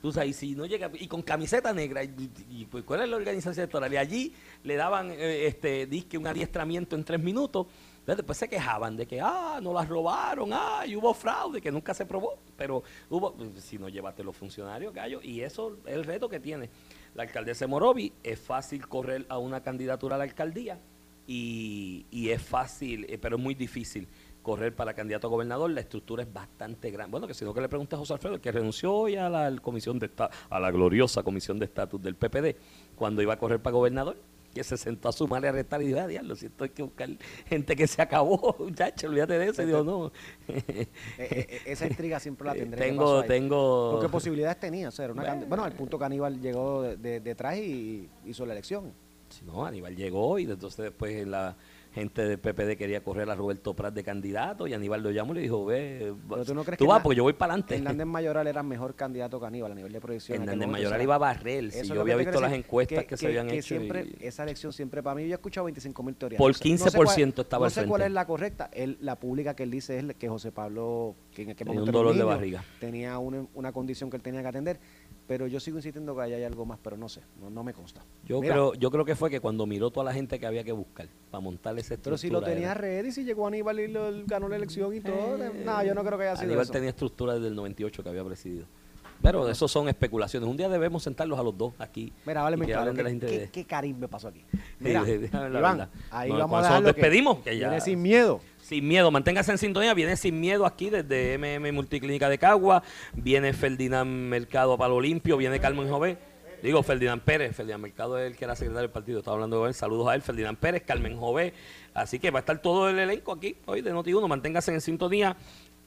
Tú sabes, si no llega, y con camiseta negra, y, pues, ¿cuál es la organización electoral? Y allí le daban, eh, este, disque un adiestramiento en tres minutos, después se quejaban de que, ah, no las robaron, ah, y hubo fraude, que nunca se probó, pero hubo, si no llevaste los funcionarios, gallo, y eso es el reto que tiene la alcaldesa de Morovi. Es fácil correr a una candidatura a la alcaldía y, y es fácil, eh, pero es muy difícil correr para candidato a gobernador, la estructura es bastante grande. Bueno, que si no que le pregunte a José Alfredo, que renunció hoy a la comisión de a la gloriosa comisión de estatus del PPD, cuando iba a correr para gobernador, que se sentó a sumar y a restar y dijo, ah, diablo, siento hay que buscar gente que se acabó, muchacho, olvídate de eso. Y dijo, no. Eh, eh, esa intriga siempre la tendré. Tengo, tengo. Porque posibilidades tenía, o sea, una bueno, al punto que Aníbal llegó detrás y hizo la elección. no, Aníbal llegó y entonces después en la gente del PPD quería correr a Roberto Prat de candidato y Aníbal lo llamó y le dijo, ve, tú, no crees tú vas porque yo voy para adelante. Hernández Mayoral era mejor candidato que Aníbal a nivel de proyección. Hernández Mayoral iba a barrer, si yo había visto las encuestas que, se habían hecho. Siempre, Esa elección siempre para mí, yo he escuchado 25 mil teorías. Por 15% estaba No sé cuál es la correcta, él, la pública que él dice es que José Pablo, que en tenía un dolor de barriga. Tenía una, una condición que él tenía que atender pero yo sigo insistiendo que hay algo más, pero no sé, no, me consta. Yo creo, yo creo que fue que cuando miró toda la gente que había que buscar para montar ese estructura. Pero si lo tenía ready, si llegó Aníbal y lo, ganó la elección y todo, eh, no, yo no creo que haya sido Aníbal tenía estructura desde el 98 que había presidido. Pero eso son especulaciones. Un día debemos sentarlos a los dos aquí. Mira, vale, ¿qué, ¿qué, ¿qué, me pasó aquí? Mira, Iván, ahí vamos a dejar despedimos. Que, ya... viene sin miedo. Sin miedo, manténgase en sintonía. Viene sin miedo aquí desde MM Multiclínica de Cagua. Viene Ferdinand Mercado a Palo Limpio. Viene Carmen Jové. Digo, Ferdinand Pérez. Ferdinand Mercado es el que era secretario del partido. Estaba hablando de él. Saludos a él. Ferdinand Pérez, Carmen Jové. Así que va a estar todo el elenco aquí hoy de Noti1. Manténgase en sintonía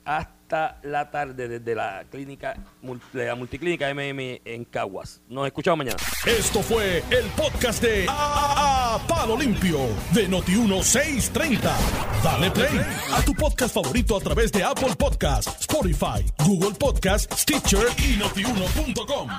hasta la tarde desde la clínica de la multiclínica MM en Caguas. Nos escuchamos mañana. Esto fue el podcast de a, Palo Limpio de Noti 1630. Dale play a tu podcast favorito a través de Apple Podcasts, Spotify, Google Podcasts, Stitcher y notiuno.com.